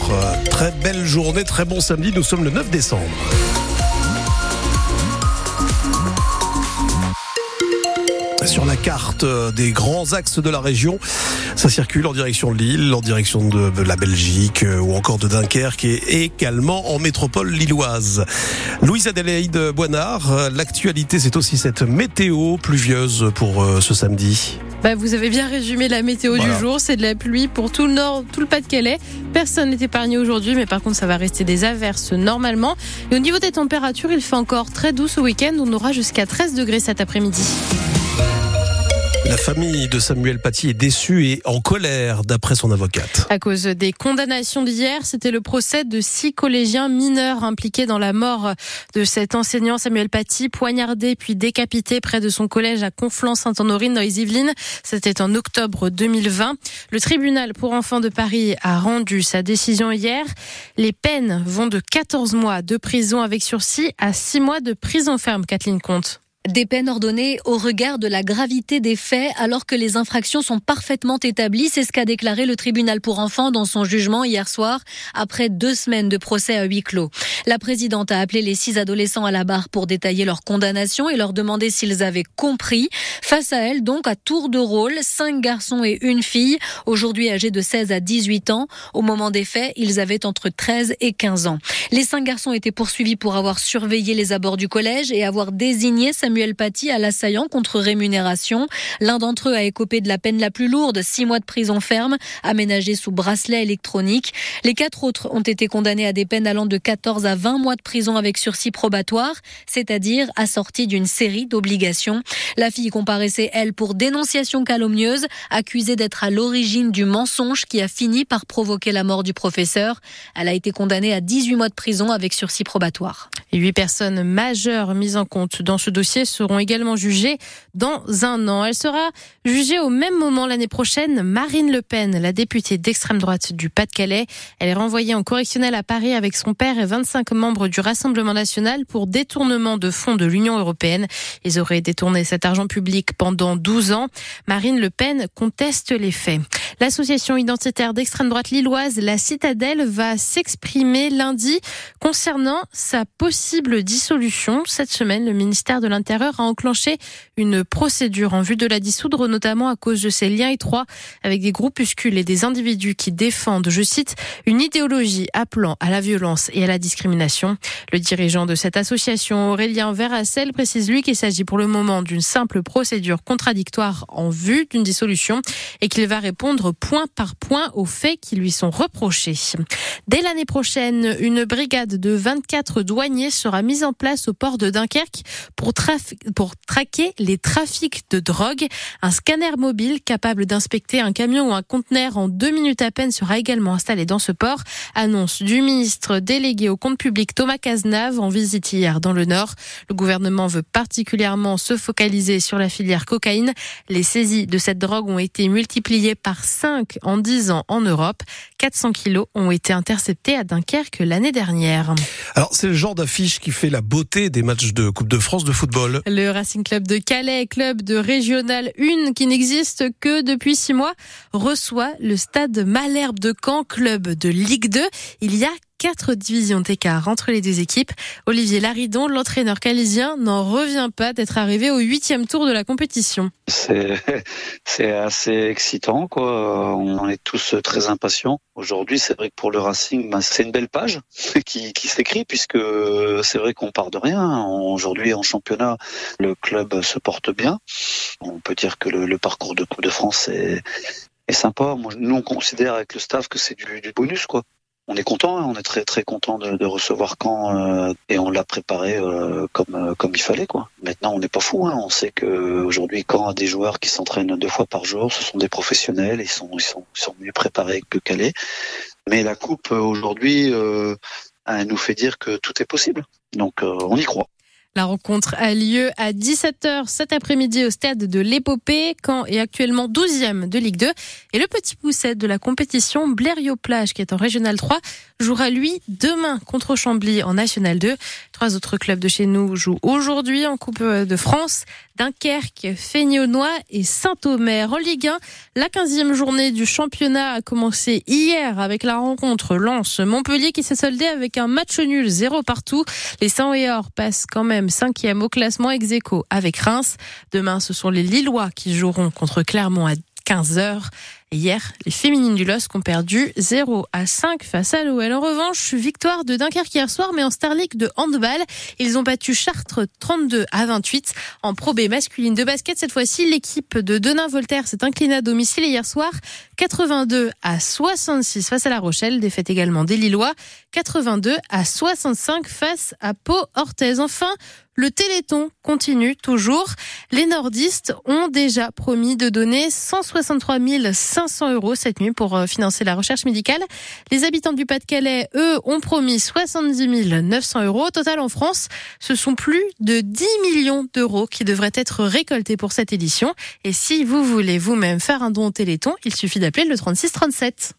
Euh, très belle journée, très bon samedi. Nous sommes le 9 décembre. Sur la carte euh, des grands axes de la région, ça circule en direction de Lille, en direction de la Belgique euh, ou encore de Dunkerque et également en métropole lilloise. Louise Adélaïde Boinard, l'actualité c'est aussi cette météo pluvieuse pour ce samedi. Bah, vous avez bien résumé la météo du jour. C'est de la pluie pour tout le nord, tout le Pas-de-Calais. Personne n'est épargné aujourd'hui, mais par contre, ça va rester des averses normalement. Et au niveau des températures, il fait encore très doux ce week-end. On aura jusqu'à 13 degrés cet après-midi. La famille de Samuel Paty est déçue et en colère, d'après son avocate. À cause des condamnations d'hier, c'était le procès de six collégiens mineurs impliqués dans la mort de cet enseignant Samuel Paty, poignardé puis décapité près de son collège à Conflans-Sainte-Honorine dans les Yvelines. C'était en octobre 2020. Le tribunal pour enfants de Paris a rendu sa décision hier. Les peines vont de 14 mois de prison avec sursis à 6 mois de prison ferme, Kathleen Comte. Des peines ordonnées au regard de la gravité des faits alors que les infractions sont parfaitement établies. C'est ce qu'a déclaré le tribunal pour enfants dans son jugement hier soir après deux semaines de procès à huis clos. La présidente a appelé les six adolescents à la barre pour détailler leur condamnation et leur demander s'ils avaient compris. Face à elle, donc, à tour de rôle, cinq garçons et une fille, aujourd'hui âgés de 16 à 18 ans. Au moment des faits, ils avaient entre 13 et 15 ans. Les cinq garçons étaient poursuivis pour avoir surveillé les abords du collège et avoir désigné Samuel Paty à l'assaillant contre rémunération. L'un d'entre eux a écopé de la peine la plus lourde, six mois de prison ferme, aménagée sous bracelet électronique. Les quatre autres ont été condamnés à des peines allant de 14 à 20 mois de prison avec sursis probatoire, c'est-à-dire assorti d'une série d'obligations. La fille comparaissait, elle, pour dénonciation calomnieuse, accusée d'être à l'origine du mensonge qui a fini par provoquer la mort du professeur. Elle a été condamnée à 18 mois de prison avec sursis probatoire. Huit personnes majeures mises en compte dans ce dossier seront également jugées dans un an. Elle sera jugée au même moment l'année prochaine. Marine Le Pen, la députée d'extrême droite du Pas-de-Calais, elle est renvoyée en correctionnel à Paris avec son père et 25 membres du Rassemblement national pour détournement de fonds de l'Union européenne. Ils auraient détourné cet argent public pendant 12 ans. Marine Le Pen conteste les faits. L'association identitaire d'extrême droite lilloise, la Citadelle, va s'exprimer lundi concernant sa possible dissolution. Cette semaine, le ministère de l'Intérieur a enclenché une procédure en vue de la dissoudre, notamment à cause de ses liens étroits avec des groupuscules et des individus qui défendent, je cite, une idéologie appelant à la violence et à la discrimination. Le dirigeant de cette association, Aurélien Verracel, précise lui qu'il s'agit pour le moment d'une simple procédure contradictoire en vue d'une dissolution et qu'il va répondre point par point aux faits qui lui sont reprochés. Dès l'année prochaine, une brigade de 24 douaniers sera mise en place au port de Dunkerque pour, pour traquer les trafics de drogue. Un scanner mobile capable d'inspecter un camion ou un conteneur en deux minutes à peine sera également installé dans ce port. Annonce du ministre délégué au compte public Thomas Cazenave en visite hier dans le Nord. Le gouvernement veut particulièrement se focaliser sur la filière cocaïne. Les saisies de cette drogue ont été multipliées par 5 en 10 ans en Europe. 400 kilos ont été interceptés à Dunkerque l'année dernière. Alors c'est le genre d'affiche qui fait la beauté des matchs de Coupe de France de football. Le Racing Club de Calais, club de Régional 1 qui n'existe que depuis 6 mois, reçoit le stade Malherbe de Caen, club de Ligue 2. Il y a quatre divisions d'écart entre les deux équipes. Olivier Laridon, l'entraîneur calisien, n'en revient pas d'être arrivé au huitième tour de la compétition. C'est assez excitant, quoi. On est tous très impatients. Aujourd'hui, c'est vrai que pour le Racing, ben, c'est une belle page qui, s'écrit puisque c'est vrai qu'on part de rien. Aujourd'hui, en championnat, le club se porte bien. On peut dire que le, parcours de Coupe de France est, est sympa. nous, on considère avec le staff que c'est du, du bonus, quoi on est content, hein. on est très très content de, recevoir Caen euh, et on l'a préparé euh, comme euh, comme il fallait quoi. Maintenant on n'est pas fou, hein. on sait que aujourd'hui Caen a des joueurs qui s'entraînent deux fois par jour, ce sont des professionnels, ils sont ils sont, ils sont mieux préparés que Calais. Mais la coupe aujourd'hui nous fait dire que tout est possible, donc on y croit. La rencontre a lieu à 17h cet après-midi au stade de l'Épopée. Caen est actuellement 12e de Ligue 2. Et le petit pousset de la compétition, Blériot-Plage, qui est en Régional 3, jouera lui demain contre Chambly en National 2. Trois autres clubs de chez nous jouent aujourd'hui en Coupe de France. Dunkerque, Fénionois et Saint-Omer. En Ligue 1, la 15e journée du championnat a commencé hier avec la rencontre Lens-Montpellier qui s'est soldée avec un match nul, zéro partout. Les 100 et passent quand même cinquième au classement ex avec Reims. Demain, ce sont les Lillois qui joueront contre Clermont à 15h. Hier, les féminines du LOSC ont perdu 0 à 5 face à l'OL. En revanche, victoire de Dunkerque hier soir, mais en Star League de handball. Ils ont battu Chartres 32 à 28. En Pro B masculine de basket, cette fois-ci, l'équipe de Denain-Voltaire s'est inclinée à domicile hier soir 82 à 66 face à La Rochelle. Défaite également des Lillois. 82 à 65 face à Pau-Orthez. Enfin, le Téléthon continue toujours. Les nordistes ont déjà promis de donner 163 500 euros cette nuit pour euh, financer la recherche médicale. Les habitants du Pas-de-Calais, eux, ont promis 70 900 euros. Au total, en France, ce sont plus de 10 millions d'euros qui devraient être récoltés pour cette édition. Et si vous voulez vous-même faire un don au Téléthon, il suffit d'appeler le 36 37.